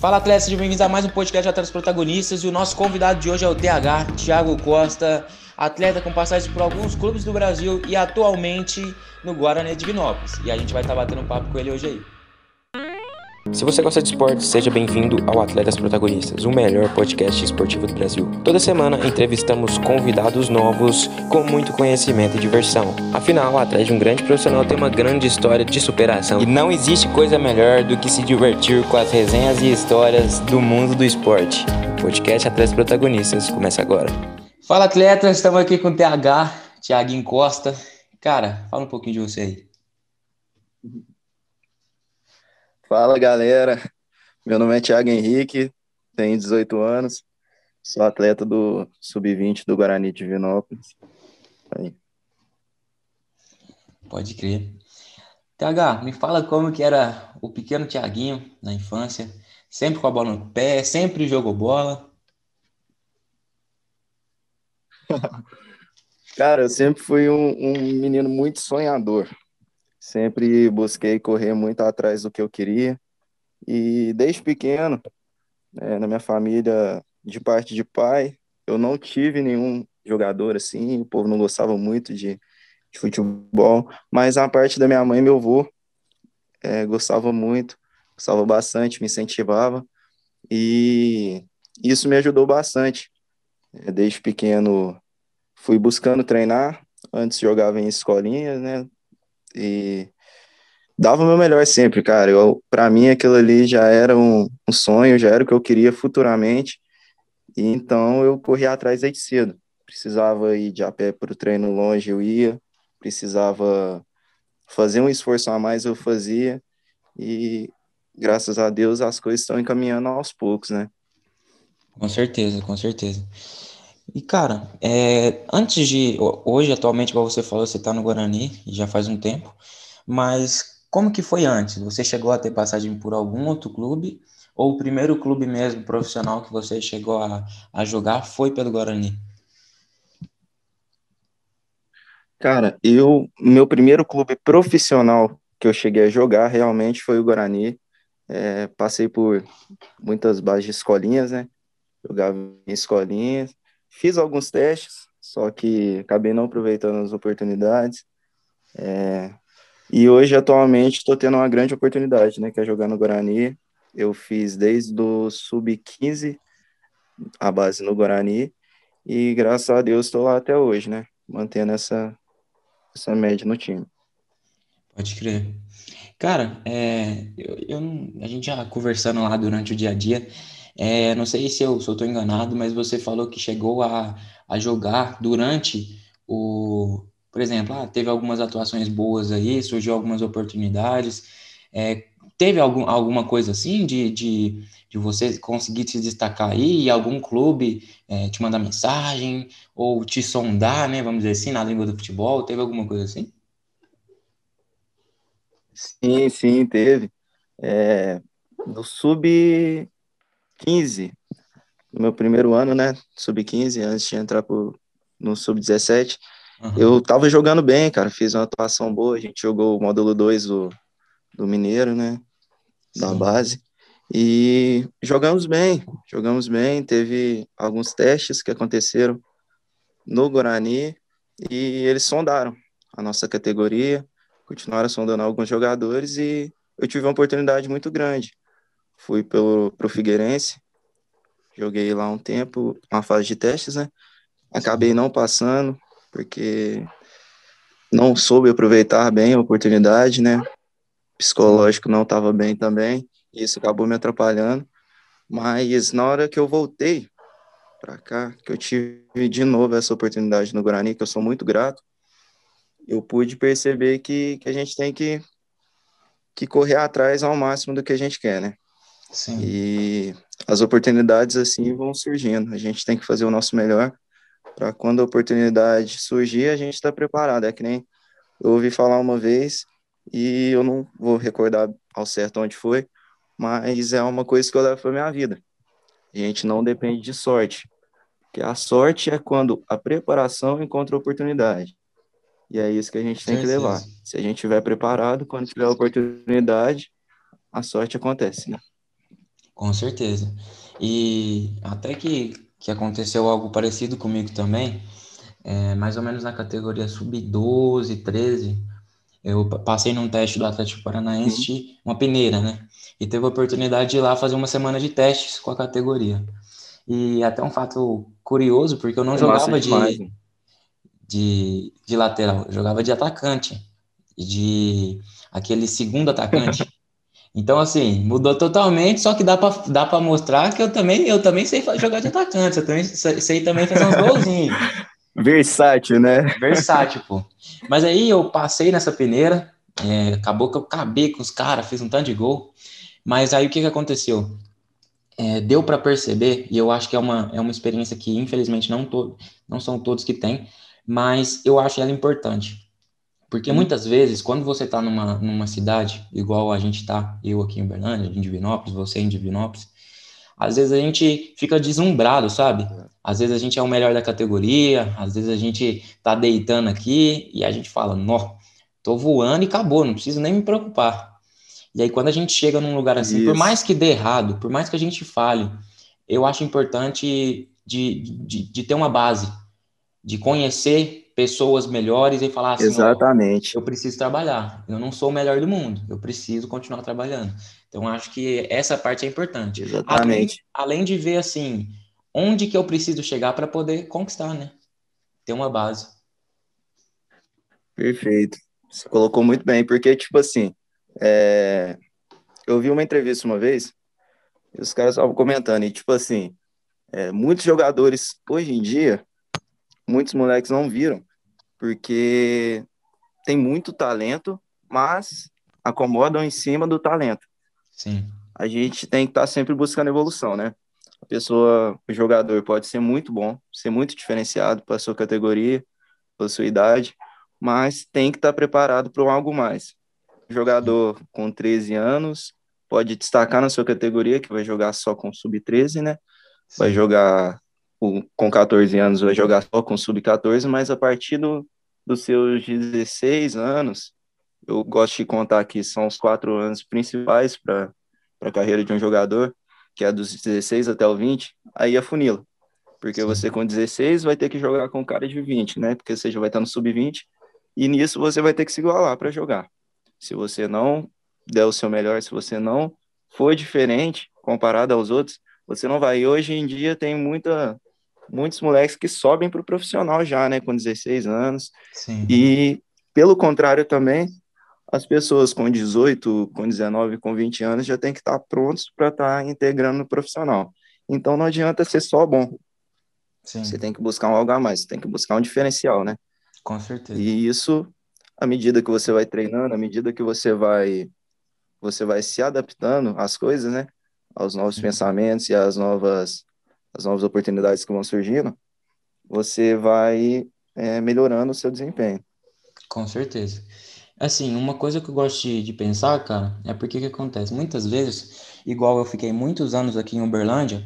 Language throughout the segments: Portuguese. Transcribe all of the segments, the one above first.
Fala atletas, sejam bem-vindos a mais um podcast de Atletas Protagonistas e o nosso convidado de hoje é o TH, Thiago Costa, atleta com passagem por alguns clubes do Brasil e atualmente no Guarani de Divinópolis. E a gente vai estar tá batendo um papo com ele hoje aí. Se você gosta de esporte, seja bem-vindo ao Atletas Protagonistas, o melhor podcast esportivo do Brasil. Toda semana entrevistamos convidados novos com muito conhecimento e diversão. Afinal, atrás de um grande profissional tem uma grande história de superação. E não existe coisa melhor do que se divertir com as resenhas e histórias do mundo do esporte. O podcast Atletas Protagonistas começa agora. Fala, atletas, estamos aqui com o TH, Thiaguinho Costa. Cara, fala um pouquinho de você aí. Fala galera, meu nome é Thiago Henrique, tenho 18 anos, sou atleta do Sub-20 do Guarani de Vinópolis. Aí. Pode crer. TH, me fala como que era o pequeno Thiaguinho na infância, sempre com a bola no pé, sempre jogou bola. Cara, eu sempre fui um, um menino muito sonhador. Sempre busquei correr muito atrás do que eu queria. E desde pequeno, né, na minha família, de parte de pai, eu não tive nenhum jogador assim, o povo não gostava muito de, de futebol, mas a parte da minha mãe e meu avô é, gostava muito, gostava bastante, me incentivava, e isso me ajudou bastante. É, desde pequeno fui buscando treinar, antes jogava em escolinhas, né, e dava o meu melhor sempre, cara. Eu, para mim aquilo ali já era um, um, sonho, já era o que eu queria futuramente. E então eu corria atrás desde cedo. Precisava ir de a pé para o treino longe, eu ia. Precisava fazer um esforço a mais, eu fazia. E graças a Deus as coisas estão encaminhando aos poucos, né? Com certeza, com certeza. E, cara, é, antes de. Hoje, atualmente, igual você falou, você está no Guarani, já faz um tempo, mas como que foi antes? Você chegou a ter passagem por algum outro clube? Ou o primeiro clube mesmo profissional que você chegou a, a jogar foi pelo Guarani? Cara, eu. Meu primeiro clube profissional que eu cheguei a jogar realmente foi o Guarani. É, passei por muitas bases de escolinhas, né? Jogava em escolinhas Fiz alguns testes, só que acabei não aproveitando as oportunidades. É, e hoje, atualmente, estou tendo uma grande oportunidade, né? Que é jogar no Guarani. Eu fiz desde o sub-15 a base no Guarani. E graças a Deus estou lá até hoje, né? Mantendo essa, essa média no time. Pode crer. Cara, é, eu, eu, a gente já conversando lá durante o dia a dia, é, não sei se eu estou enganado, mas você falou que chegou a, a jogar durante o. Por exemplo, ah, teve algumas atuações boas aí, surgiu algumas oportunidades. É, teve algum, alguma coisa assim de, de, de você conseguir se destacar aí e algum clube é, te mandar mensagem ou te sondar, né? Vamos dizer assim, na língua do futebol? Teve alguma coisa assim? Sim, sim, teve. É, no sub 15, no meu primeiro ano, né, sub-15, antes de entrar pro, no sub-17, uhum. eu tava jogando bem, cara, fiz uma atuação boa, a gente jogou o módulo 2 do, do Mineiro, né, da Sim. base, e jogamos bem, jogamos bem, teve alguns testes que aconteceram no Guarani, e eles sondaram a nossa categoria, continuaram sondando alguns jogadores, e eu tive uma oportunidade muito grande, fui pelo, pro Figueirense, joguei lá um tempo, uma fase de testes, né? Acabei não passando, porque não soube aproveitar bem a oportunidade, né? Psicológico não estava bem também, e isso acabou me atrapalhando. Mas na hora que eu voltei para cá, que eu tive de novo essa oportunidade no Guarani, que eu sou muito grato, eu pude perceber que, que a gente tem que, que correr atrás ao máximo do que a gente quer, né? Sim. E as oportunidades assim vão surgindo. A gente tem que fazer o nosso melhor para quando a oportunidade surgir, a gente está preparado. É que nem eu ouvi falar uma vez e eu não vou recordar ao certo onde foi, mas é uma coisa que eu levo para minha vida. A gente não depende de sorte, porque a sorte é quando a preparação encontra a oportunidade. E é isso que a gente tem que levar. Se a gente estiver preparado, quando tiver a oportunidade, a sorte acontece, né? Com certeza. E até que, que aconteceu algo parecido comigo também, é, mais ou menos na categoria sub-12, 13, eu passei num teste do Atlético Paranaense, uhum. uma peneira, né? E teve a oportunidade de ir lá fazer uma semana de testes com a categoria. E até um fato curioso, porque eu não é jogava de, de, de lateral, eu jogava de atacante, de aquele segundo atacante. Então, assim, mudou totalmente, só que dá para dá pra mostrar que eu também, eu também sei jogar de atacante, eu também sei, sei também fazer uns golzinhos. Versátil, né? Versátil, pô. Mas aí eu passei nessa peneira, é, acabou que eu acabei com os caras, fiz um tanto de gol. Mas aí o que, que aconteceu? É, deu para perceber, e eu acho que é uma, é uma experiência que infelizmente não, to, não são todos que têm, mas eu acho ela importante. Porque hum. muitas vezes, quando você está numa, numa cidade, igual a gente está, eu aqui em Uberlândia, em Divinópolis, você em Divinópolis, às vezes a gente fica deslumbrado, sabe? Às vezes a gente é o melhor da categoria, às vezes a gente tá deitando aqui e a gente fala, nó, tô voando e acabou, não preciso nem me preocupar. E aí quando a gente chega num lugar assim, Isso. por mais que dê errado, por mais que a gente fale, eu acho importante de, de, de ter uma base, de conhecer pessoas melhores e falar assim, Exatamente. eu preciso trabalhar. Eu não sou o melhor do mundo, eu preciso continuar trabalhando. Então acho que essa parte é importante. Exatamente. Além, além de ver assim, onde que eu preciso chegar para poder conquistar, né? Ter uma base. Perfeito. Você colocou muito bem, porque tipo assim, é... eu vi uma entrevista uma vez e os caras estavam comentando e tipo assim, é, muitos jogadores hoje em dia, muitos moleques não viram porque tem muito talento, mas acomodam em cima do talento. Sim. A gente tem que estar tá sempre buscando evolução, né? A pessoa, o jogador pode ser muito bom, ser muito diferenciado para sua categoria, para sua idade, mas tem que estar tá preparado para algo mais. O jogador com 13 anos pode destacar na sua categoria, que vai jogar só com sub-13, né? Vai jogar com 14 anos vai jogar só com sub-14, mas a partir do, dos seus 16 anos, eu gosto de contar que são os quatro anos principais para a carreira de um jogador, que é dos 16 até o 20, aí é funila. Porque Sim. você com 16 vai ter que jogar com cara de 20, né? Porque você já vai estar no sub-20, e nisso você vai ter que se igualar para jogar. Se você não der o seu melhor, se você não for diferente comparado aos outros, você não vai. E hoje em dia tem muita muitos moleques que sobem para o profissional já, né, com 16 anos. Sim. E, pelo contrário também, as pessoas com 18, com 19, com 20 anos já tem que estar tá prontos para estar tá integrando no profissional. Então não adianta ser só bom. Sim. Você tem que buscar um algo a mais, você tem que buscar um diferencial, né? Com certeza. E isso, à medida que você vai treinando, à medida que você vai você vai se adaptando às coisas, né? Aos novos Sim. pensamentos e às novas as novas oportunidades que vão surgindo, você vai é, melhorando o seu desempenho. Com certeza. Assim, uma coisa que eu gosto de, de pensar, cara, é porque que acontece? Muitas vezes, igual eu fiquei muitos anos aqui em Uberlândia,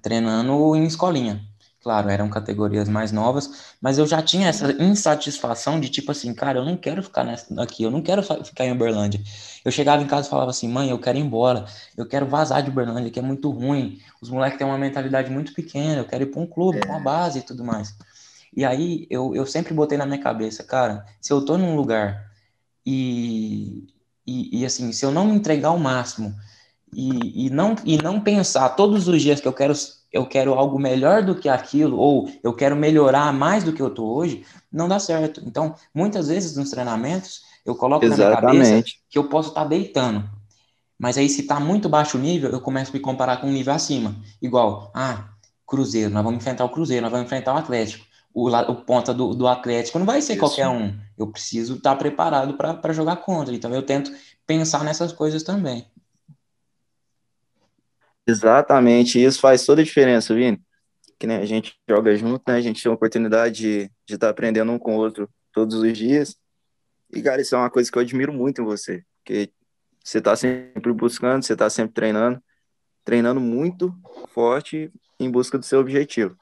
treinando em escolinha. Claro, eram categorias mais novas, mas eu já tinha essa insatisfação de tipo assim, cara, eu não quero ficar nessa, aqui, eu não quero ficar em Uberlândia. Eu chegava em casa e falava assim, mãe, eu quero ir embora, eu quero vazar de Uberlândia, que é muito ruim. Os moleques têm uma mentalidade muito pequena, eu quero ir para um clube, para uma é. base e tudo mais. E aí eu, eu sempre botei na minha cabeça, cara, se eu tô num lugar e, e, e assim, se eu não me entregar o máximo e, e, não, e não pensar todos os dias que eu quero eu quero algo melhor do que aquilo, ou eu quero melhorar mais do que eu estou hoje, não dá certo. Então, muitas vezes nos treinamentos, eu coloco Exatamente. na minha cabeça que eu posso estar tá deitando. Mas aí, se está muito baixo o nível, eu começo a me comparar com um nível acima. Igual, ah, Cruzeiro, nós vamos enfrentar o Cruzeiro, nós vamos enfrentar o Atlético. O, o ponta do, do Atlético não vai ser Isso. qualquer um. Eu preciso estar tá preparado para jogar contra. Então, eu tento pensar nessas coisas também. Exatamente, isso faz toda a diferença, Vini. Que né, a gente joga junto, né? A gente tem a oportunidade de estar tá aprendendo um com o outro todos os dias. E, cara, isso é uma coisa que eu admiro muito em você, porque você está sempre buscando, você está sempre treinando, treinando muito forte em busca do seu objetivo.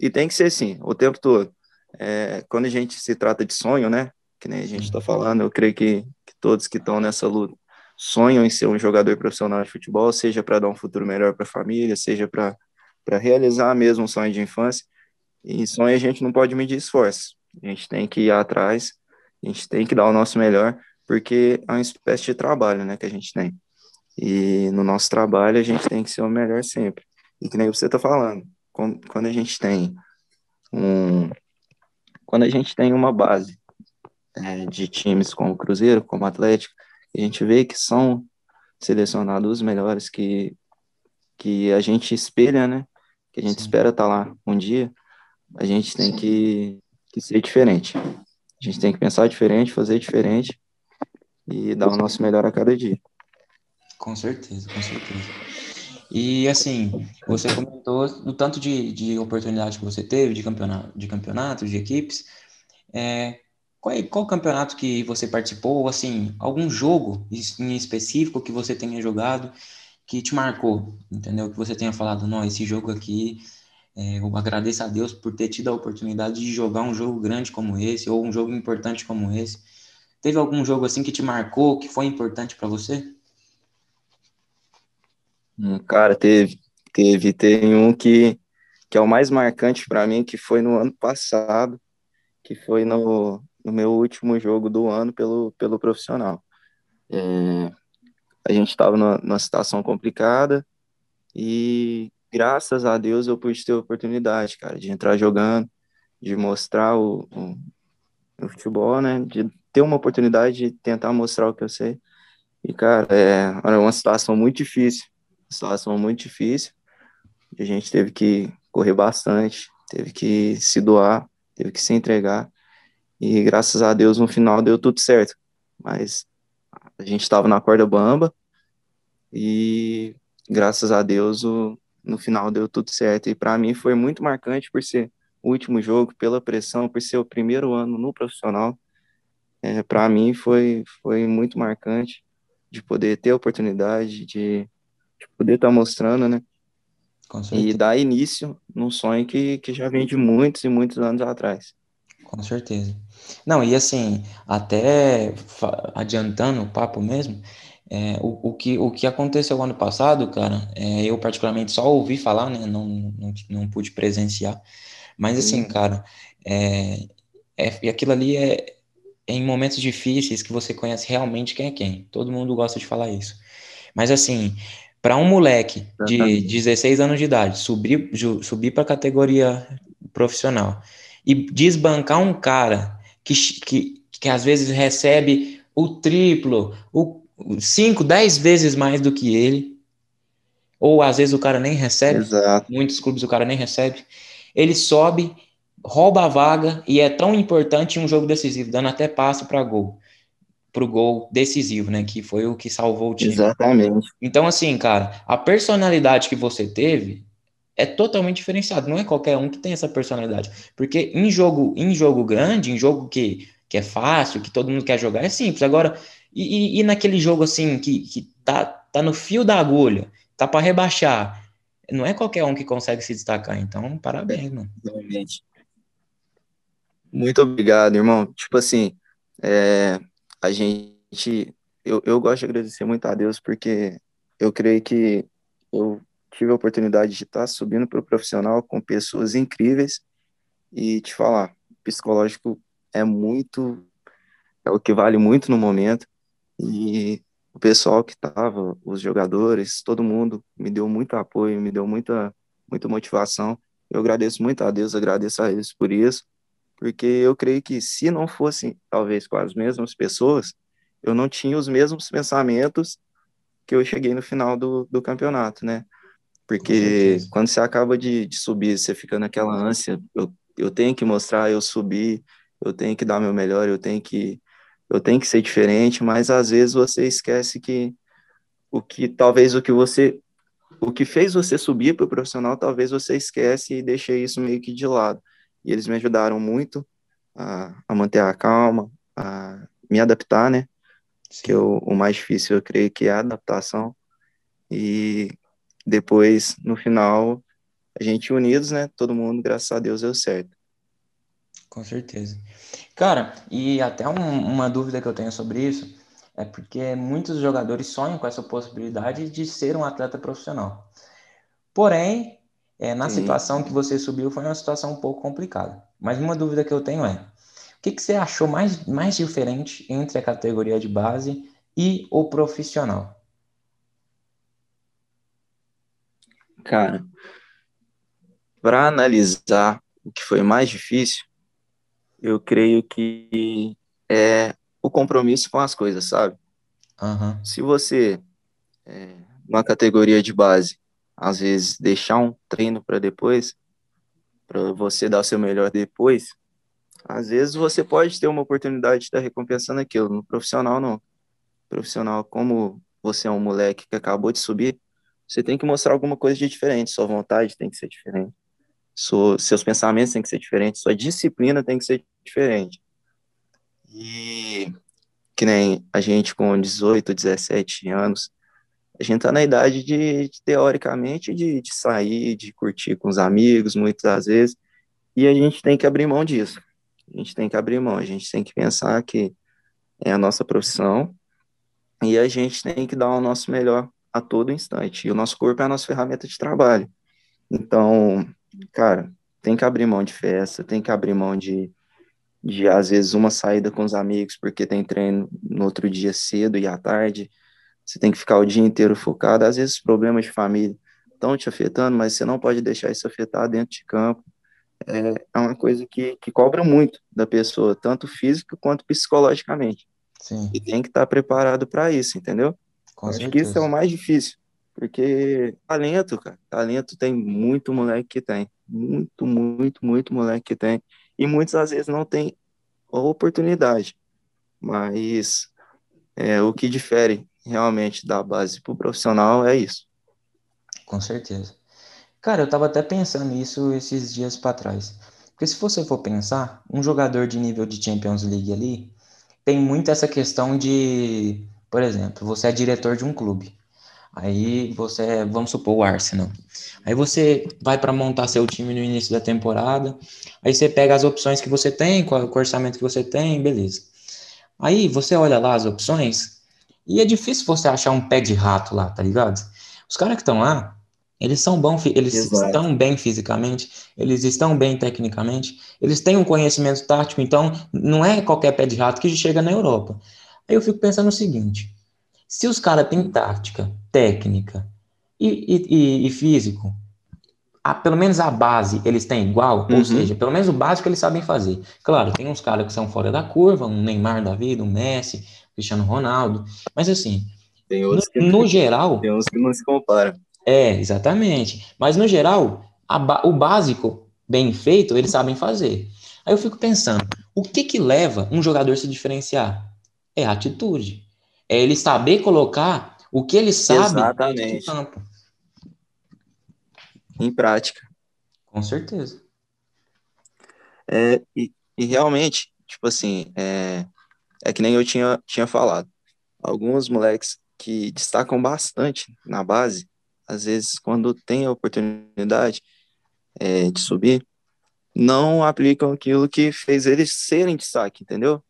E tem que ser assim, o tempo todo. É, quando a gente se trata de sonho, né? Que nem a gente está falando, eu creio que, que todos que estão nessa luta sonham em ser um jogador profissional de futebol, seja para dar um futuro melhor para a família, seja para realizar mesmo um sonho de infância. E sonho a gente não pode medir esforço. A gente tem que ir atrás, a gente tem que dar o nosso melhor, porque é uma espécie de trabalho né, que a gente tem. E no nosso trabalho a gente tem que ser o melhor sempre. E que nem você está falando, quando a gente tem um, quando a gente tem uma base é, de times como o Cruzeiro, como o Atlético, a gente vê que são selecionados os melhores que, que a gente espelha, né? Que a gente Sim. espera estar tá lá um dia, a gente tem que, que ser diferente. A gente tem que pensar diferente, fazer diferente e dar o nosso melhor a cada dia. Com certeza, com certeza. E assim, você comentou do tanto de, de oportunidade que você teve de campeonato, de campeonatos, de equipes. É, qual, é, qual campeonato que você participou? Assim, algum jogo em específico que você tenha jogado que te marcou, entendeu? Que você tenha falado, não, esse jogo aqui, é, eu agradeço a Deus por ter tido a oportunidade de jogar um jogo grande como esse, ou um jogo importante como esse. Teve algum jogo assim que te marcou, que foi importante para você? Hum, cara, teve, teve, tem um que, que é o mais marcante para mim, que foi no ano passado, que foi no, no meu último jogo do ano pelo, pelo profissional. É, a gente estava numa, numa situação complicada e graças a Deus eu pude ter a oportunidade, cara, de entrar jogando, de mostrar o, o, o futebol, né, de ter uma oportunidade de tentar mostrar o que eu sei. E, cara, é, uma situação muito difícil, situação muito difícil. A gente teve que correr bastante, teve que se doar, teve que se entregar. E graças a Deus no final deu tudo certo. Mas a gente estava na corda bamba e graças a Deus o, no final deu tudo certo. E para mim foi muito marcante por ser o último jogo, pela pressão, por ser o primeiro ano no profissional. É, para mim foi, foi muito marcante de poder ter a oportunidade de de poder estar tá mostrando, né? E dar início num sonho que, que já vem de muitos e muitos anos atrás. Com certeza. Não, e assim, até adiantando o papo mesmo, é, o, o, que, o que aconteceu ano passado, cara, é, eu particularmente só ouvi falar, né? Não, não, não pude presenciar. Mas assim, cara, é, é, e aquilo ali é, é em momentos difíceis que você conhece realmente quem é quem. Todo mundo gosta de falar isso. Mas assim, para um moleque de 16 anos de idade subir, subir para a categoria profissional e desbancar um cara que, que, que às vezes recebe o triplo, o 5, 10 vezes mais do que ele, ou às vezes o cara nem recebe, Exato. muitos clubes o cara nem recebe, ele sobe, rouba a vaga e é tão importante em um jogo decisivo, dando até passo para gol pro gol decisivo, né? Que foi o que salvou o time. Exatamente. Então, assim, cara, a personalidade que você teve é totalmente diferenciada. Não é qualquer um que tem essa personalidade. Porque em jogo, em jogo grande, em jogo que, que é fácil, que todo mundo quer jogar, é simples. Agora, e, e naquele jogo assim que, que tá, tá no fio da agulha, tá para rebaixar. Não é qualquer um que consegue se destacar. Então, parabéns, mano. Realmente. Muito obrigado, irmão. Tipo assim, é, a gente, eu, eu gosto de agradecer muito a Deus porque eu creio que eu tive a oportunidade de estar subindo para o profissional com pessoas incríveis e te falar, psicológico é muito, é o que vale muito no momento e o pessoal que estava, os jogadores, todo mundo me deu muito apoio, me deu muita, muita motivação. Eu agradeço muito a Deus, agradeço a eles por isso porque eu creio que se não fosse, talvez, com as mesmas pessoas, eu não tinha os mesmos pensamentos que eu cheguei no final do, do campeonato, né? Porque quando você acaba de, de, subir, você fica naquela ânsia, eu, eu tenho que mostrar, eu subi, eu tenho que dar meu melhor, eu tenho que eu tenho que ser diferente, mas às vezes você esquece que o que talvez o que você o que fez você subir para o profissional, talvez você esquece e deixe isso meio que de lado e eles me ajudaram muito a, a manter a calma, a me adaptar, né? Sim. Que eu, o mais difícil eu creio que é a adaptação. E depois, no final, a gente unidos, né? Todo mundo, graças a Deus, deu certo. Com certeza. Cara, e até um, uma dúvida que eu tenho sobre isso É porque muitos jogadores sonham com essa possibilidade de ser um atleta profissional. Porém, é, na Sim. situação que você subiu, foi uma situação um pouco complicada. Mas uma dúvida que eu tenho é: o que, que você achou mais, mais diferente entre a categoria de base e o profissional? Cara, para analisar o que foi mais difícil, eu creio que é o compromisso com as coisas, sabe? Uhum. Se você, é, uma categoria de base, às vezes deixar um treino para depois, para você dar o seu melhor depois, às vezes você pode ter uma oportunidade de estar recompensando aquilo. No profissional, não. profissional, como você é um moleque que acabou de subir, você tem que mostrar alguma coisa de diferente. Sua vontade tem que ser diferente. Sua, seus pensamentos têm que ser diferentes. Sua disciplina tem que ser diferente. E que nem a gente com 18, 17 anos, a gente tá na idade de, de teoricamente, de, de sair, de curtir com os amigos, muitas vezes, e a gente tem que abrir mão disso. A gente tem que abrir mão, a gente tem que pensar que é a nossa profissão e a gente tem que dar o nosso melhor a todo instante. E o nosso corpo é a nossa ferramenta de trabalho. Então, cara, tem que abrir mão de festa, tem que abrir mão de, de às vezes, uma saída com os amigos porque tem treino no outro dia cedo e à tarde. Você tem que ficar o dia inteiro focado. Às vezes, problemas de família estão te afetando, mas você não pode deixar isso afetar dentro de campo. É, é uma coisa que, que cobra muito da pessoa, tanto física quanto psicologicamente. Sim. E tem que estar preparado para isso, entendeu? Com Acho certeza. que isso é o mais difícil. Porque talento, cara, talento tem muito moleque que tem. Muito, muito, muito moleque que tem. E muitas às vezes não tem oportunidade. Mas é, o que difere realmente da base para o profissional é isso. Com certeza. Cara, eu tava até pensando nisso esses dias para trás. Porque se você for pensar, um jogador de nível de Champions League ali tem muito essa questão de por exemplo, você é diretor de um clube. Aí você, é, vamos supor, o Arsenal. Aí você vai para montar seu time no início da temporada. Aí você pega as opções que você tem, com o orçamento que você tem, beleza. Aí você olha lá as opções e é difícil você achar um pé de rato lá, tá ligado? Os caras que estão lá, eles são bons, eles Exato. estão bem fisicamente, eles estão bem tecnicamente, eles têm um conhecimento tático, então não é qualquer pé de rato que chega na Europa. Aí eu fico pensando o seguinte: se os caras têm tática, técnica e, e, e físico, a, pelo menos a base eles têm igual, uhum. ou seja, pelo menos o básico eles sabem fazer. Claro, tem uns caras que são fora da curva, um Neymar da vida, um Messi, Cristiano Ronaldo, mas assim, no, que, no, geral. Tem uns que não se comparam. É, exatamente. Mas no geral, a, o básico bem feito eles sabem fazer. Aí eu fico pensando, o que que leva um jogador a se diferenciar? É atitude. É ele saber colocar o que ele sabe Exatamente. no campo. Em prática. Com certeza. É, e, e, realmente, tipo assim, é, é que nem eu tinha, tinha falado. Alguns moleques que destacam bastante na base, às vezes, quando tem a oportunidade é, de subir, não aplicam aquilo que fez eles serem destaque, entendeu?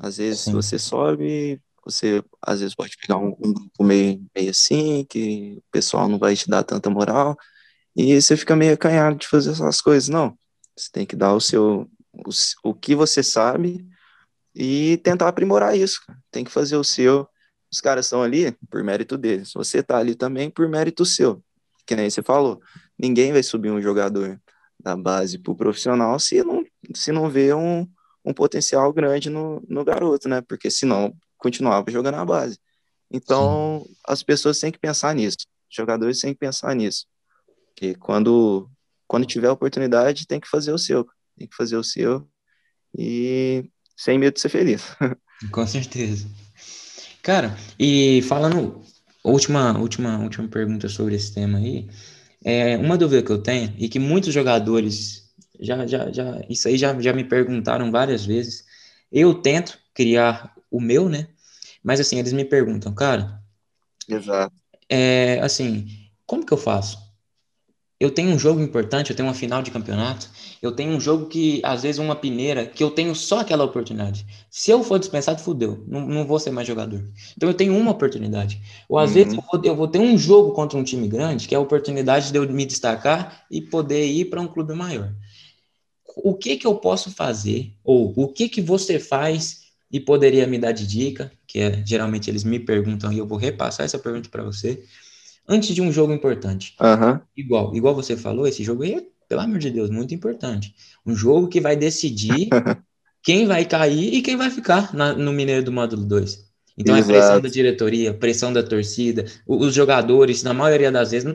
Às vezes Sim. você sobe, você às vezes pode pegar um, um, grupo meio, meio assim, que o pessoal não vai te dar tanta moral, e você fica meio acanhado de fazer essas coisas. Não, você tem que dar o seu, o, o que você sabe e tentar aprimorar isso. Tem que fazer o seu. Os caras estão ali por mérito deles. Você está ali também por mérito seu. Que nem você falou, ninguém vai subir um jogador da base para o profissional se não, se não vê um, um potencial grande no, no garoto, né? Porque senão continuava jogando na base. Então, Sim. as pessoas têm que pensar nisso. Os jogadores têm que pensar nisso. Que quando, quando tiver oportunidade, tem que fazer o seu. Tem que fazer o seu e sem medo de ser feliz. Com certeza. Cara, e falando, última, última, última pergunta sobre esse tema aí. É, uma dúvida que eu tenho e que muitos jogadores já, já, já, isso aí já, já me perguntaram várias vezes. Eu tento criar o meu, né? Mas assim, eles me perguntam, cara. Exato. É, assim, como que eu faço? eu tenho um jogo importante, eu tenho uma final de campeonato, eu tenho um jogo que, às vezes, uma peneira, que eu tenho só aquela oportunidade. Se eu for dispensado, fudeu, não, não vou ser mais jogador. Então eu tenho uma oportunidade. Ou às uhum. vezes eu vou, eu vou, ter um jogo contra um time grande, que é a oportunidade de eu me destacar e poder ir para um clube maior. O que que eu posso fazer, ou o que que você faz e poderia me dar de dica, que é, geralmente eles me perguntam e eu vou repassar essa pergunta para você antes de um jogo importante. Uhum. Igual, igual você falou, esse jogo aí é, pelo amor de Deus, muito importante. Um jogo que vai decidir quem vai cair e quem vai ficar na, no Mineiro do Módulo 2. Então Exato. é pressão da diretoria, pressão da torcida, os jogadores, na maioria das vezes,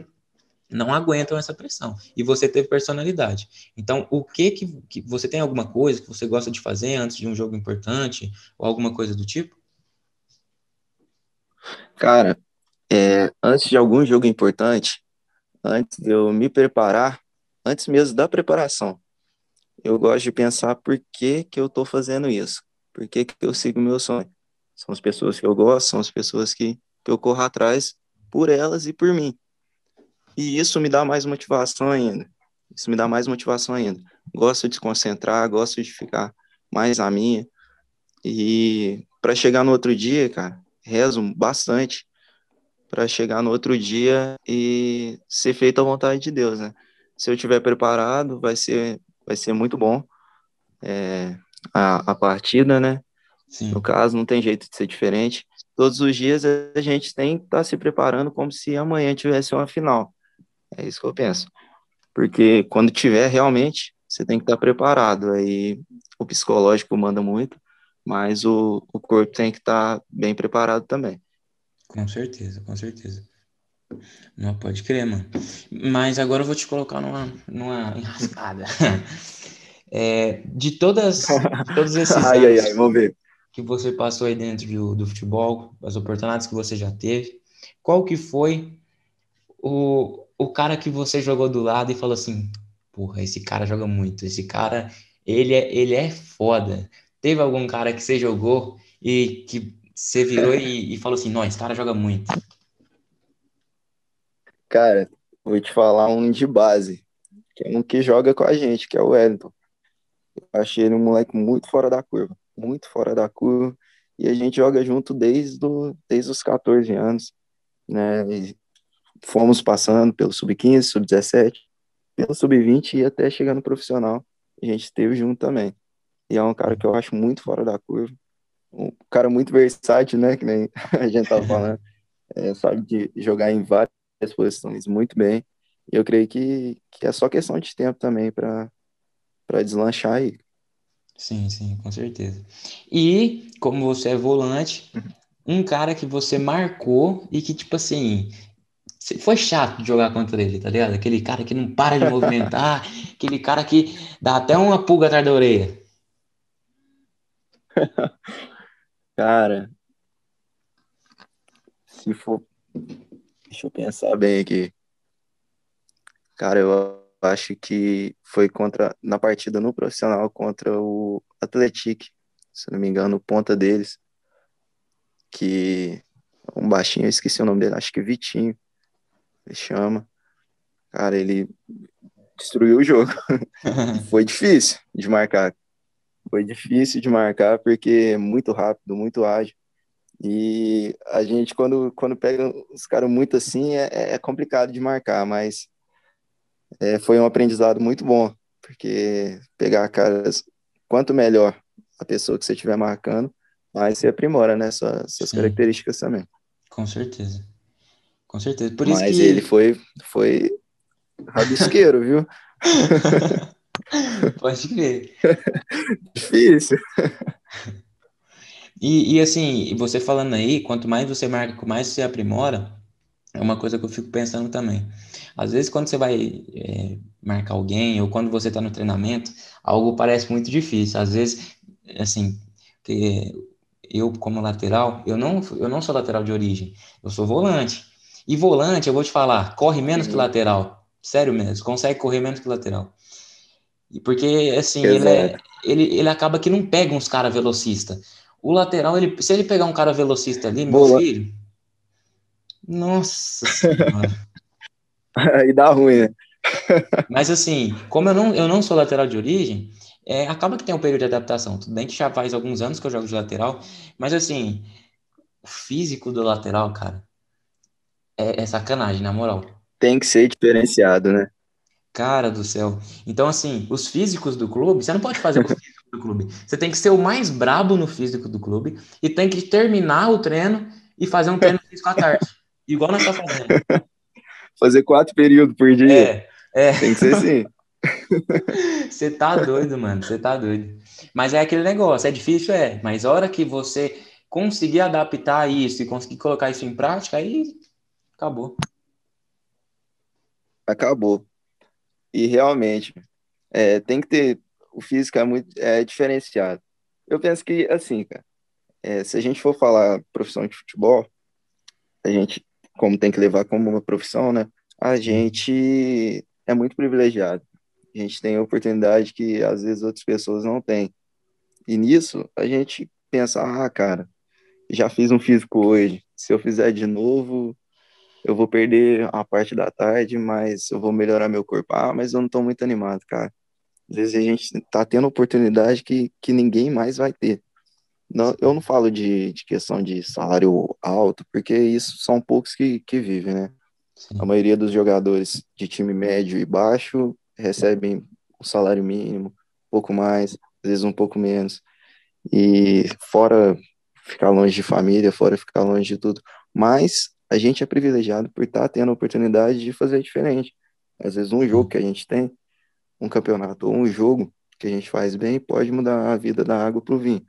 não, aguentam essa pressão. E você teve personalidade. Então, o que, que que você tem alguma coisa que você gosta de fazer antes de um jogo importante ou alguma coisa do tipo? Cara, é, antes de algum jogo importante, antes de eu me preparar, antes mesmo da preparação, eu gosto de pensar por que, que eu estou fazendo isso, por que, que eu sigo meu sonho. São as pessoas que eu gosto, são as pessoas que, que eu corro atrás por elas e por mim. E isso me dá mais motivação ainda. Isso me dá mais motivação ainda. Gosto de se concentrar, gosto de ficar mais a minha. E para chegar no outro dia, cara, rezo bastante para chegar no outro dia e ser feito à vontade de Deus, né? Se eu estiver preparado, vai ser, vai ser muito bom é, a, a partida, né? Sim. No caso, não tem jeito de ser diferente. Todos os dias a gente tem que estar tá se preparando como se amanhã tivesse uma final. É isso que eu penso. Porque quando tiver, realmente, você tem que estar preparado. Aí o psicológico manda muito, mas o, o corpo tem que estar bem preparado também. Com certeza, com certeza. Não pode crer, mano. Mas agora eu vou te colocar numa, numa enrascada. É, de todas, de todos esses ai, ai, ai, vamos ver. que você passou aí dentro do, do futebol, as oportunidades que você já teve, qual que foi o, o cara que você jogou do lado e falou assim, porra, esse cara joga muito, esse cara, ele é, ele é foda. Teve algum cara que você jogou e que você virou e, e falou assim, não, esse cara joga muito. Cara, vou te falar um de base, que é um que joga com a gente, que é o Wellington. Eu achei ele um moleque muito fora da curva, muito fora da curva, e a gente joga junto desde, do, desde os 14 anos, né? Fomos passando pelo sub-15, sub-17, pelo sub-20 e até chegar no profissional. A gente esteve junto também. E é um cara que eu acho muito fora da curva, um cara muito versátil, né? Que nem a gente tava falando. É, sabe de jogar em várias posições muito bem. E eu creio que, que é só questão de tempo também para deslanchar aí. Sim, sim, com certeza. E, como você é volante, uhum. um cara que você marcou e que, tipo assim, foi chato de jogar contra ele, tá ligado? Aquele cara que não para de movimentar, aquele cara que dá até uma pulga atrás da orelha. Cara, se for. Deixa eu pensar bem aqui. Cara, eu acho que foi contra na partida no profissional contra o Atlético, se não me engano, ponta deles, que um baixinho, eu esqueci o nome dele, acho que Vitinho, chama. Cara, ele destruiu o jogo. foi difícil de marcar. Foi difícil de marcar porque é muito rápido, muito ágil. E a gente, quando, quando pega os caras muito assim, é, é complicado de marcar, mas é, foi um aprendizado muito bom, porque pegar caras, quanto melhor a pessoa que você estiver marcando, mais você aprimora, né, suas, suas características também. Com certeza. Com certeza. Por mas que... ele foi, foi rabisqueiro, viu? Pode crer. Difícil. E, e assim, você falando aí, quanto mais você marca, mais você aprimora, é uma coisa que eu fico pensando também. Às vezes, quando você vai é, marcar alguém, ou quando você está no treinamento, algo parece muito difícil. Às vezes, assim, eu, como lateral, eu não, eu não sou lateral de origem, eu sou volante. E volante, eu vou te falar, corre menos uhum. que lateral. Sério mesmo, consegue correr menos que lateral. Porque, assim, ele, é, ele, ele acaba que não pega uns caras velocista. O lateral, ele, se ele pegar um cara velocista ali, meu Boa. filho. Nossa senhora. Aí dá ruim, né? Mas assim, como eu não, eu não sou lateral de origem, é, acaba que tem um período de adaptação. Tudo bem que já faz alguns anos que eu jogo de lateral, mas assim, o físico do lateral, cara, é, é sacanagem, na moral. Tem que ser diferenciado, né? Cara do céu. Então, assim, os físicos do clube, você não pode fazer o físico do clube. Você tem que ser o mais brabo no físico do clube e tem que terminar o treino e fazer um treino físico à tarde. Igual nós estamos tá fazendo. Fazer quatro períodos por dia. É, é. Tem que ser assim. Você tá doido, mano. Você tá doido. Mas é aquele negócio, é difícil, é. Mas a hora que você conseguir adaptar isso e conseguir colocar isso em prática, aí acabou. Acabou. E realmente, é, tem que ter. O físico é muito é diferenciado. Eu penso que, assim, cara, é, se a gente for falar profissão de futebol, a gente, como tem que levar como uma profissão, né? A gente é muito privilegiado. A gente tem oportunidade que às vezes outras pessoas não têm. E nisso, a gente pensa, ah, cara, já fiz um físico hoje. Se eu fizer de novo, eu vou perder a parte da tarde, mas eu vou melhorar meu corpo. Ah, mas eu não estou muito animado, cara. Às vezes a gente está tendo oportunidade que, que ninguém mais vai ter. Não, eu não falo de, de questão de salário alto, porque isso são poucos que, que vivem, né? Sim. A maioria dos jogadores de time médio e baixo recebem um salário mínimo, um pouco mais, às vezes um pouco menos. E fora ficar longe de família, fora ficar longe de tudo. Mas a gente é privilegiado por estar tá tendo a oportunidade de fazer diferente. Às vezes um jogo que a gente tem, um campeonato ou um jogo que a gente faz bem pode mudar a vida da água para o vinho.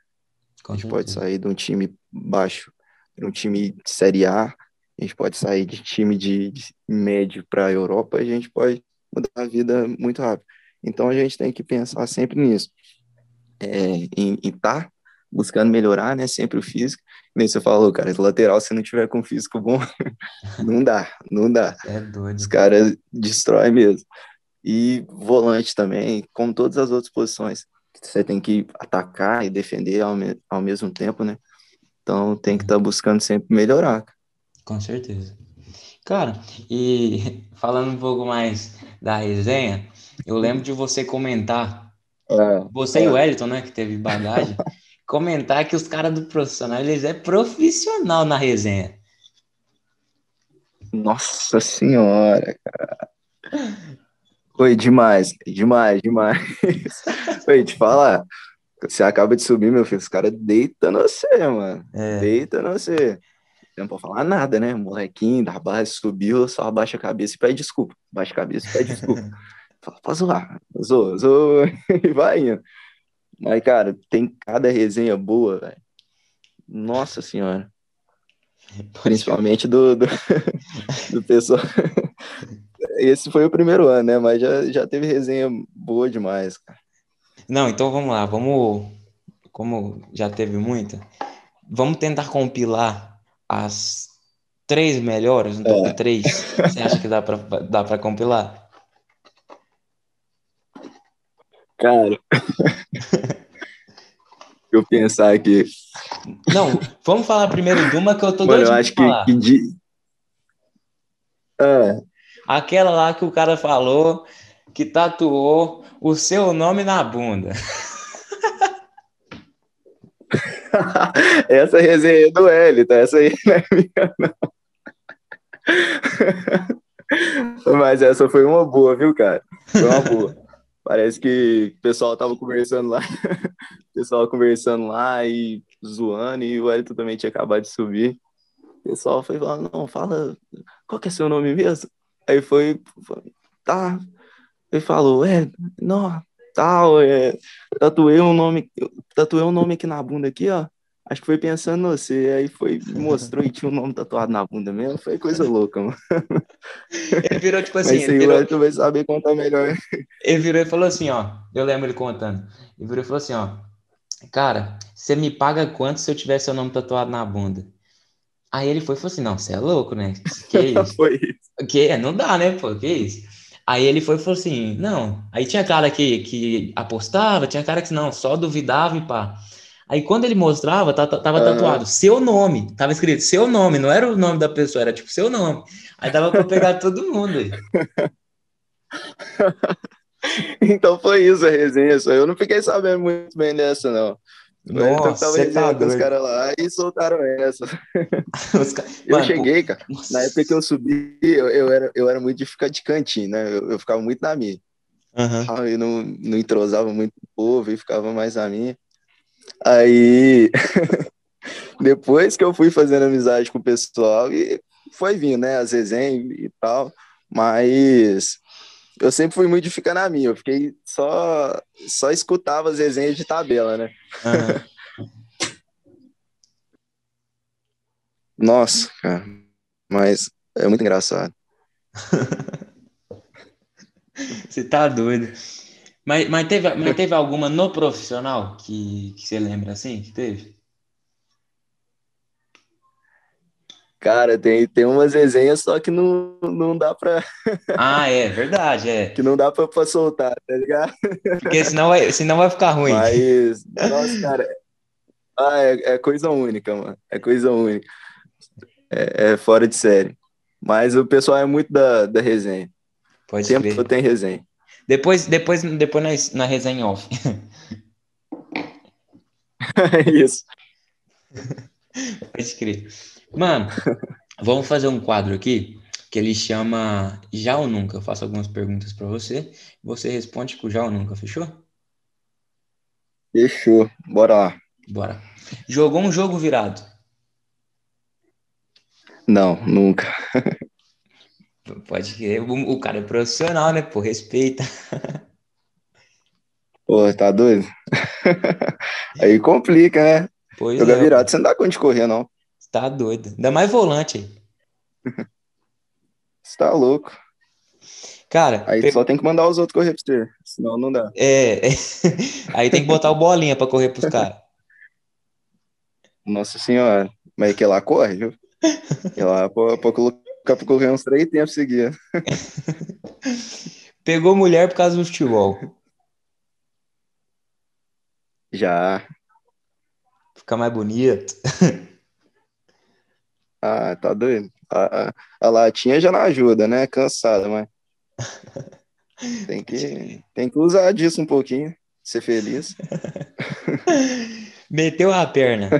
Com a gente certeza. pode sair de um time baixo para um time de Série A, a gente pode sair de time de, de médio para a Europa, a gente pode mudar a vida muito rápido. Então a gente tem que pensar sempre nisso, é, em estar buscando melhorar, né, sempre o físico. Nem você falou, cara, lateral, se não tiver com físico bom, não dá, não dá. É doido. Os caras destroem mesmo. E volante também, como todas as outras posições você tem que atacar e defender ao, me ao mesmo tempo, né? Então tem que estar tá buscando sempre melhorar. Com certeza. Cara, e falando um pouco mais da resenha, eu lembro de você comentar, é, você é. e o Wellington, né, que teve bagagem, comentar que os caras do profissional, eles é profissional na resenha. Nossa senhora, cara. Foi demais, demais, demais. Foi, te falar, você acaba de subir, meu filho, os caras deitam no você, mano. É. Deita no você. Não pode falar nada, né? Molequinho da base subiu, só abaixa a cabeça e pede desculpa. Abaixa a cabeça e pede desculpa. Fala, pode zoar. Zoa, zoa. E vai indo. Mas, cara, tem cada resenha boa, velho. Nossa senhora. Principalmente do, do, do pessoal esse foi o primeiro ano, né? Mas já, já teve resenha boa demais, cara. Não, então vamos lá, vamos. Como já teve muita, vamos tentar compilar as três melhores, no top é. 3. Você acha que dá pra, dá pra compilar? Cara. eu pensar aqui. Não, vamos falar primeiro de uma que eu tô Mano, eu acho que, que de... ah, Aquela lá que o cara falou que tatuou o seu nome na bunda. essa resenha é do L, tá? Essa aí não é minha, não. Mas essa foi uma boa, viu, cara? Foi uma boa. Parece que o pessoal tava conversando lá, o pessoal conversando lá e zoando, e o Elton também tinha acabado de subir. O pessoal foi falando, não, fala, qual que é seu nome mesmo? Aí foi, tá. Ele falou, é, não, tal, é, tatuei um nome, tatuei um nome aqui na bunda aqui, ó. Acho que foi pensando você, aí foi, mostrou e tinha um nome tatuado na bunda mesmo, foi coisa louca, mano. Ele virou tipo assim. Mas ele virou... tu vai saber contar melhor. Ele virou e falou assim, ó. Eu lembro ele contando. Ele virou e falou assim, ó. Cara, você me paga quanto se eu tiver seu nome tatuado na bunda? Aí ele foi e falou assim: não, você é louco, né? Que isso? foi isso. Que, não dá, né, pô? Que isso? Aí ele foi e falou assim: não. Aí tinha cara que, que apostava, tinha cara que não, só duvidava e pá. Aí quando ele mostrava, tava tatuado uhum. seu nome, tava escrito seu nome, não era o nome da pessoa, era tipo seu nome. Aí dava pra pegar todo mundo então foi isso a resenha. Só eu não fiquei sabendo muito bem dessa, não. Nossa, você tá com os caras lá e soltaram essa. eu Mano, cheguei, cara. Nossa. Na época que eu subi, eu, eu, era, eu era muito de ficar de cantinho, né? Eu, eu ficava muito na minha. Uhum. Eu não, não entrosava muito o povo e ficava mais na minha. Aí, depois que eu fui fazendo amizade com o pessoal, e foi vindo, né? As resenhas e tal. Mas eu sempre fui muito de ficar na minha. Eu fiquei só, só escutava as resenhas de tabela, né? Uhum. Nossa, cara. Mas é muito engraçado. você tá doido. Mas, mas, teve, mas teve alguma no profissional que, que você lembra assim? Que teve? Cara, tem, tem umas resenhas, só que não, não dá pra. Ah, é, verdade, é. que não dá pra, pra soltar, tá ligado? Porque senão vai, senão vai ficar ruim. Mas, nossa, cara. Ah, é, é coisa única, mano. É coisa única. É, é, fora de série. Mas o pessoal é muito da, da resenha. Pode Sempre crer. tem resenha. Depois, depois, depois na, na resenha off. Isso. Pode crer. Mano, vamos fazer um quadro aqui que ele chama Já ou Nunca. Eu faço algumas perguntas para você. Você responde com Já ou Nunca, fechou? Fechou. Bora lá. Bora. Jogou um jogo virado? Não, nunca. Pode crer. O, cara é profissional, né? Pô, respeita. Pô, tá doido? Aí complica, né? Pois Jogar é, virado, você não dá conta de correr, não. Tá doido. Ainda mais volante aí. Você tá louco. Cara. Aí pe... só tem que mandar os outros correr pra você, senão não dá. É. aí tem que botar o bolinha pra correr pros caras. Nossa senhora. Mas é que lá corre, viu? E lá pra, pra colocar pra correr uns três tempos seguidos. Pegou mulher por causa do futebol. Já. Fica mais bonito. Ah, tá doido. A, a, a latinha já não ajuda, né? Cansada, mas. Tem que, tem que usar disso um pouquinho, ser feliz. Meteu a perna.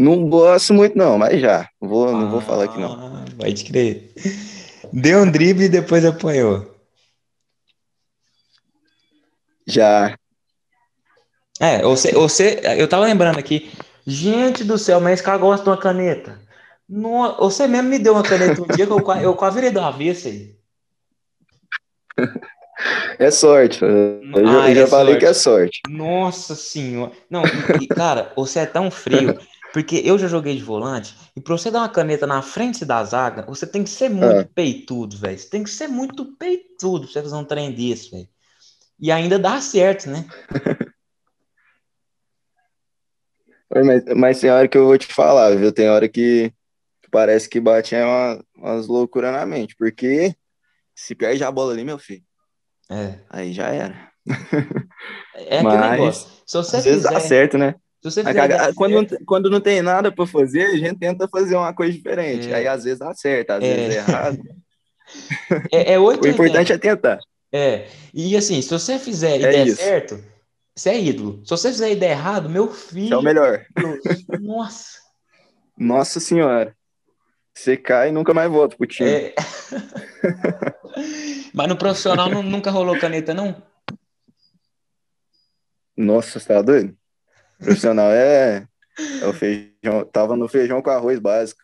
Não gosto muito, não, mas já. Vou, ah, não vou falar aqui, não. Ah, pode crer. Deu um drible e depois apanhou. Já. É, você, você, eu tava lembrando aqui, Gente do céu, mas esse cara gosta de uma caneta. No, você mesmo me deu uma caneta um dia que eu, eu quase virei do avesso aí. É sorte. Eu, ah, já, é já falei que é sorte. Nossa senhora. Não, e, cara, você é tão frio. Porque eu já joguei de volante, e pra você dar uma caneta na frente da zaga, você tem que ser muito é. peitudo, velho. Você tem que ser muito peitudo pra você fazer um trem desse, velho. E ainda dá certo, né? Mas, mas tem hora que eu vou te falar, viu? Tem hora que parece que bate uma, umas loucuras na mente, porque se perde a bola ali, meu filho, é. aí já era. É mas, negócio. Se você às vezes dá certo, né? Fizer quando, não, quando não tem nada para fazer, a gente tenta fazer uma coisa diferente. É. Aí às vezes dá certo, às é. vezes é errado. É, é 8, o importante é tentar. É. E assim, se você fizer e é der isso. certo, você é ídolo. Se você fizer ideia errado, meu filho. É o melhor. Nossa. Nossa senhora. Você cai e nunca mais volta pro time. É... Mas no profissional não, nunca rolou caneta, não? Nossa, você tá doido? Profissional é, é o feijão. Tava no feijão com arroz básico.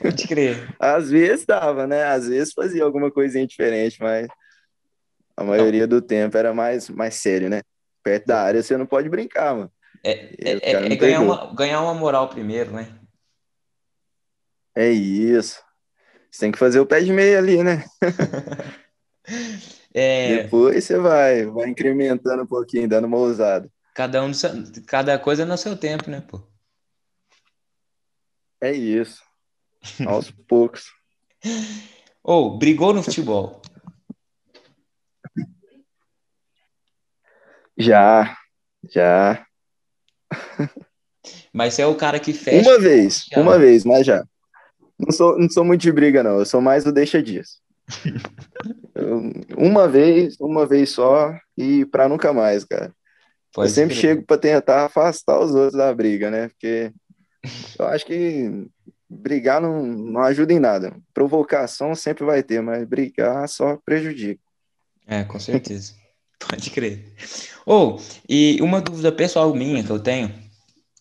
Pode crer. Às vezes tava, né? Às vezes fazia alguma coisinha diferente, mas a maioria não. do tempo era mais, mais sério, né? perto da área você não pode brincar, mano. É, é, é ganhar, uma, ganhar uma moral primeiro, né? É isso. Você tem que fazer o pé de meia ali, né? é... Depois você vai, vai incrementando um pouquinho, dando uma ousada. Cada, um cada coisa no seu tempo, né, pô? É isso. Aos poucos. Ou, oh, brigou no futebol. Já, já. Mas você é o cara que fecha. Uma vez, já. uma vez, mas já. Não sou, não sou muito de briga, não. Eu sou mais do deixa disso. Uma vez, uma vez só e para nunca mais, cara. Pode eu sempre chego para tentar afastar os outros da briga, né? Porque eu acho que brigar não, não ajuda em nada. Provocação sempre vai ter, mas brigar só prejudica. É, com certeza. Pode crer. Ou, oh, e uma dúvida pessoal minha que eu tenho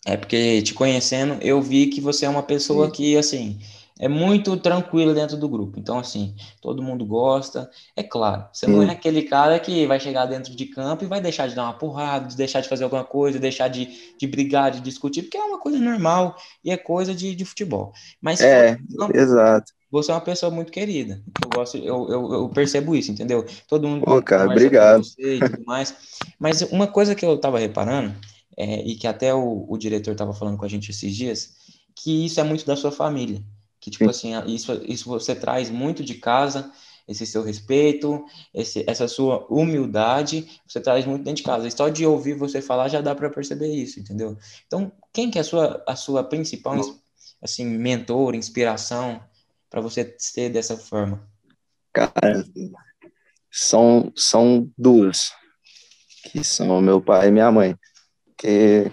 é porque te conhecendo, eu vi que você é uma pessoa Sim. que, assim, é muito tranquila dentro do grupo. Então, assim, todo mundo gosta. É claro, você não é aquele cara que vai chegar dentro de campo e vai deixar de dar uma porrada, de deixar de fazer alguma coisa, deixar de, de brigar, de discutir, porque é uma coisa normal e é coisa de, de futebol. Mas, é, exato. Você é uma pessoa muito querida. Eu gosto, eu, eu, eu percebo isso, entendeu? Todo mundo. Pô, cara, obrigado. e tudo mais. Mas uma coisa que eu tava reparando é, e que até o, o diretor estava falando com a gente esses dias, que isso é muito da sua família. Que, tipo Sim. assim, isso, isso você traz muito de casa, esse seu respeito, esse, essa sua humildade, você traz muito dentro de casa. E só de ouvir você falar já dá para perceber isso, entendeu? Então, quem que é a sua, a sua principal, assim, mentor, inspiração para você ser dessa forma? Cara, são, são duas, que são meu pai e minha mãe que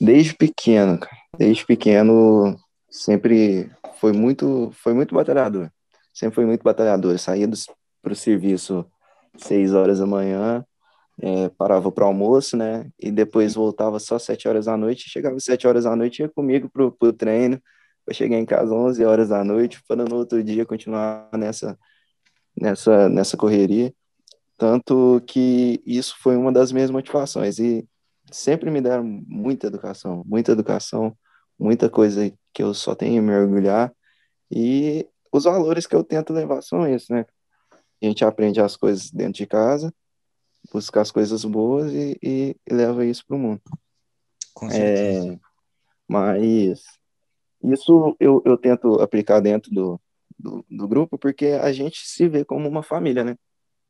desde pequeno, cara, desde pequeno sempre foi muito, foi muito batalhador. Sempre foi muito batalhador. saía para o serviço seis horas da manhã, é, parava para almoço, né? E depois voltava só sete horas da noite. Chegava sete horas da noite ia comigo pro, pro treino. Eu cheguei em casa onze horas da noite, para no outro dia continuar nessa nessa nessa correria. Tanto que isso foi uma das minhas motivações. E sempre me deram muita educação, muita educação, muita coisa que eu só tenho me orgulhar. E os valores que eu tento levar são esses, né? A gente aprende as coisas dentro de casa, busca as coisas boas e, e, e leva isso para o mundo. Com certeza. É, mas isso eu, eu tento aplicar dentro do, do, do, grupo porque a gente se vê como uma família, né?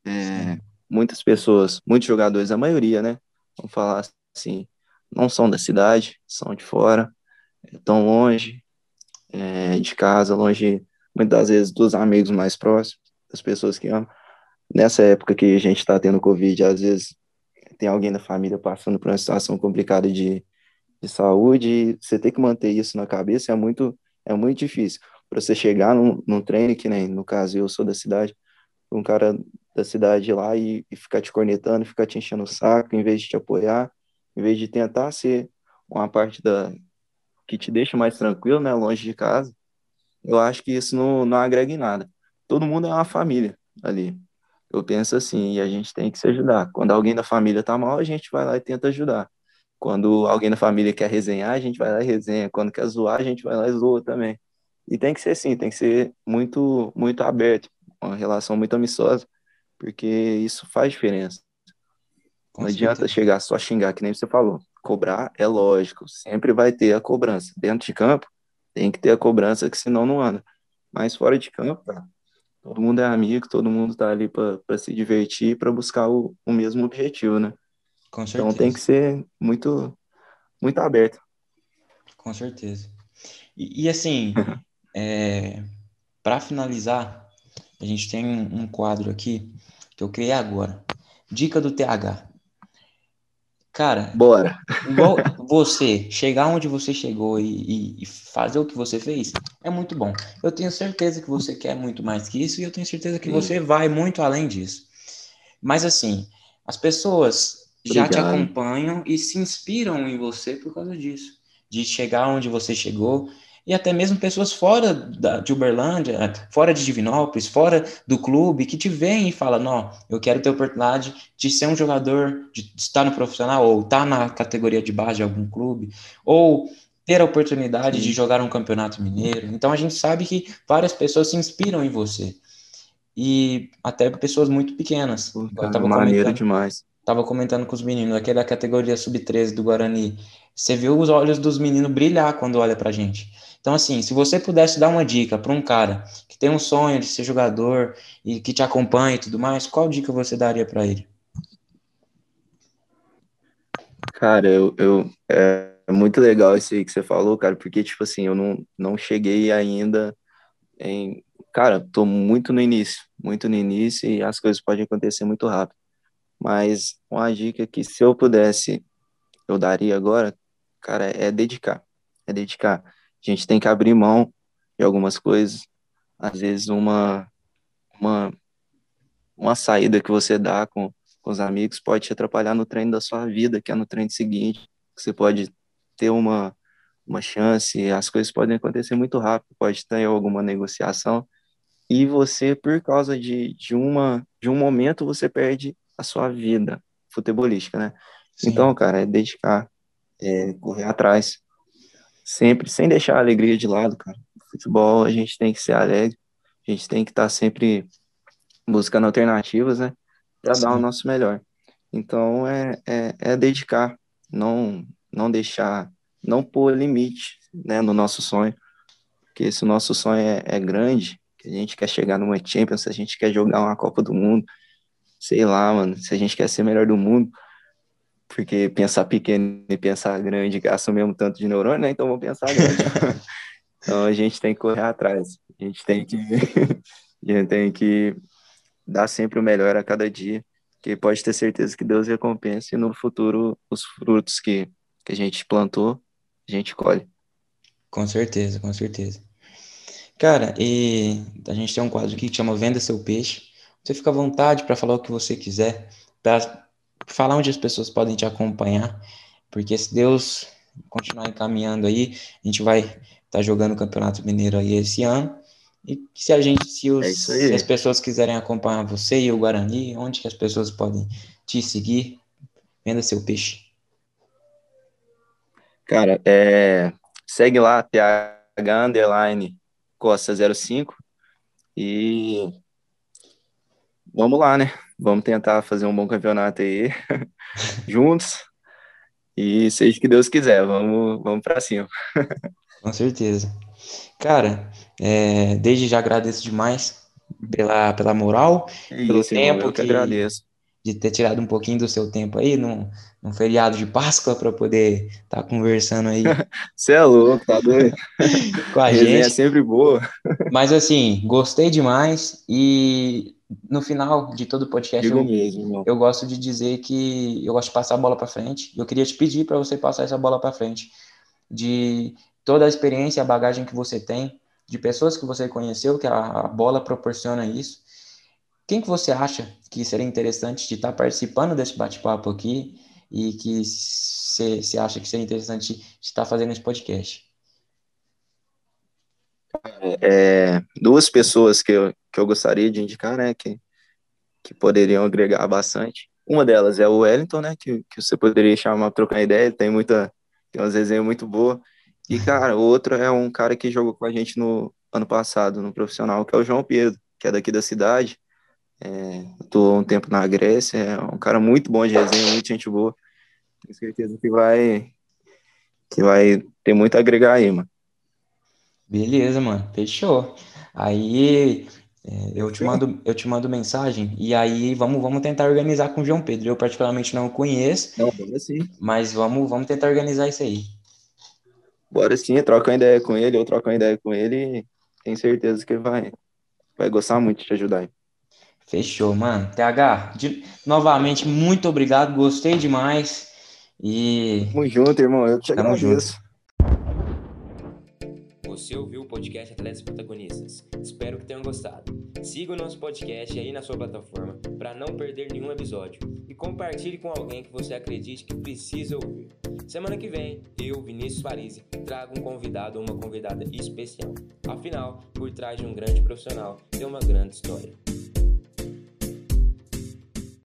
É, muitas pessoas, muitos jogadores, a maioria, né? Vamos falar assim, não são da cidade, são de fora, estão longe é, de casa, longe muitas vezes dos amigos mais próximos, das pessoas que amam. Nessa época que a gente está tendo Covid, às vezes tem alguém da família passando por uma situação complicada de, de saúde, você tem que manter isso na cabeça é muito, é muito difícil. Para você chegar num, num treino, que nem no caso eu sou da cidade, um cara da cidade lá e, e ficar te cornetando, ficar te enchendo o saco, em vez de te apoiar, em vez de tentar ser uma parte da que te deixa mais tranquilo, né, longe de casa, eu acho que isso não, não agrega em nada. Todo mundo é uma família ali. Eu penso assim, e a gente tem que se ajudar. Quando alguém da família tá mal, a gente vai lá e tenta ajudar. Quando alguém da família quer resenhar, a gente vai lá e resenha. Quando quer zoar, a gente vai lá e zoa também. E tem que ser assim, tem que ser muito, muito aberto, uma relação muito amistosa, porque isso faz diferença. Com não certeza. adianta chegar só xingar, que nem você falou. Cobrar é lógico, sempre vai ter a cobrança. Dentro de campo, tem que ter a cobrança, que senão não anda. Mas fora de campo, cara, todo mundo é amigo, todo mundo tá ali para se divertir, para buscar o, o mesmo objetivo, né? Com certeza. Então tem que ser muito, muito aberto. Com certeza. E, e assim, é, para finalizar, a gente tem um quadro aqui que eu criei agora. Dica do TH. Cara, bora. Igual você chegar onde você chegou e, e, fazer o que você fez é muito bom. Eu tenho certeza que você quer muito mais que isso e eu tenho certeza que Sim. você vai muito além disso. Mas assim, as pessoas Obrigado. já te acompanham e se inspiram em você por causa disso, de chegar onde você chegou e até mesmo pessoas fora da, de Uberlândia, fora de Divinópolis, fora do clube, que te veem e falam, não, eu quero ter a oportunidade de ser um jogador, de estar no profissional, ou estar na categoria de base de algum clube, ou ter a oportunidade Sim. de jogar um campeonato mineiro. Então a gente sabe que várias pessoas se inspiram em você. E até pessoas muito pequenas. Pô, cara, eu tava maneiro demais. Tava comentando com os meninos, aquele da categoria sub-13 do Guarani. Você viu os olhos dos meninos brilhar quando olha pra gente. Então, assim, se você pudesse dar uma dica para um cara que tem um sonho de ser jogador e que te acompanha e tudo mais, qual dica você daria para ele? Cara, eu, eu é muito legal isso aí que você falou, cara, porque, tipo assim, eu não, não cheguei ainda em, cara, tô muito no início, muito no início e as coisas podem acontecer muito rápido. Mas uma dica que se eu pudesse, eu daria agora, cara, é dedicar. É dedicar. A gente tem que abrir mão de algumas coisas. Às vezes uma uma uma saída que você dá com, com os amigos pode te atrapalhar no treino da sua vida, que é no treino seguinte. Você pode ter uma uma chance, as coisas podem acontecer muito rápido, pode ter alguma negociação e você, por causa de, de, uma, de um momento, você perde a sua vida futebolística, né? Sim. Então, cara, é dedicar, é correr atrás, sempre, sem deixar a alegria de lado, cara. futebol, a gente tem que ser alegre, a gente tem que estar tá sempre buscando alternativas, né? Para dar o nosso melhor. Então, é, é, é dedicar, não, não deixar não pôr limite né, no nosso sonho. Porque se o nosso sonho é, é grande, que a gente quer chegar numa Champions, se a gente quer jogar uma Copa do Mundo, sei lá, mano, se a gente quer ser melhor do mundo, porque pensar pequeno e pensar grande gasta o mesmo tanto de neurônio, né? Então vamos pensar grande. então a gente tem que correr atrás. A gente tem que a gente tem que dar sempre o melhor a cada dia, que pode ter certeza que Deus recompense no futuro os frutos que que a gente plantou a gente colhe. Com certeza, com certeza. Cara, e a gente tem um quadro aqui que chama Venda Seu Peixe. Você fica à vontade para falar o que você quiser, para falar onde as pessoas podem te acompanhar, porque se Deus continuar encaminhando aí, a gente vai estar tá jogando o Campeonato Mineiro aí esse ano. E se a gente, se, os, é se as pessoas quiserem acompanhar você e o Guarani, onde que as pessoas podem te seguir? Venda seu peixe. Cara, é, segue lá, TH Underline Costa 05 e vamos lá, né? Vamos tentar fazer um bom campeonato aí juntos e seja o que Deus quiser, vamos, vamos para cima. Com certeza. Cara, é, desde já agradeço demais pela, pela moral, é pelo tempo que, que agradeço de ter tirado um pouquinho do seu tempo aí, num, num feriado de Páscoa, para poder estar tá conversando aí. Você é louco, tá doido? com a, a gente. é sempre boa. Mas assim, gostei demais e no final de todo o podcast eu, mesmo, eu gosto de dizer que eu gosto de passar a bola para frente. Eu queria te pedir para você passar essa bola para frente de toda a experiência, a bagagem que você tem, de pessoas que você conheceu, que a bola proporciona isso quem que você acha que seria interessante de estar participando desse bate-papo aqui e que você acha que seria interessante de estar fazendo esse podcast? É, duas pessoas que eu, que eu gostaria de indicar, né, que, que poderiam agregar bastante. Uma delas é o Wellington, né, que, que você poderia chamar para trocar ideia, ele tem muita, tem umas resenhas muito boas. E, cara, o outro é um cara que jogou com a gente no ano passado, no profissional, que é o João Pedro, que é daqui da cidade. É, Estou um tempo na Grécia, é um cara muito bom de resenha, muito gente boa. Tenho certeza que vai que vai ter muito a agregar aí, mano. Beleza, mano. Fechou. Aí eu te mando eu te mando mensagem e aí vamos vamos tentar organizar com o João Pedro. Eu particularmente não o conheço. Não. Mas vamos vamos tentar organizar isso aí. Bora sim, troca uma ideia com ele, eu troco uma ideia com ele tenho certeza que ele vai vai gostar muito de te ajudar. Aí. Fechou, mano. TH, de, novamente, muito obrigado. Gostei demais. E. Tamo junto, irmão. Eu te Tamo agradeço. Junto. Você ouviu o podcast Atletas Protagonistas. Espero que tenham gostado. Siga o nosso podcast aí na sua plataforma para não perder nenhum episódio. E compartilhe com alguém que você acredite que precisa ouvir. Semana que vem, eu, Vinícius Farise, trago um convidado ou uma convidada especial. Afinal, por trás de um grande profissional tem uma grande história.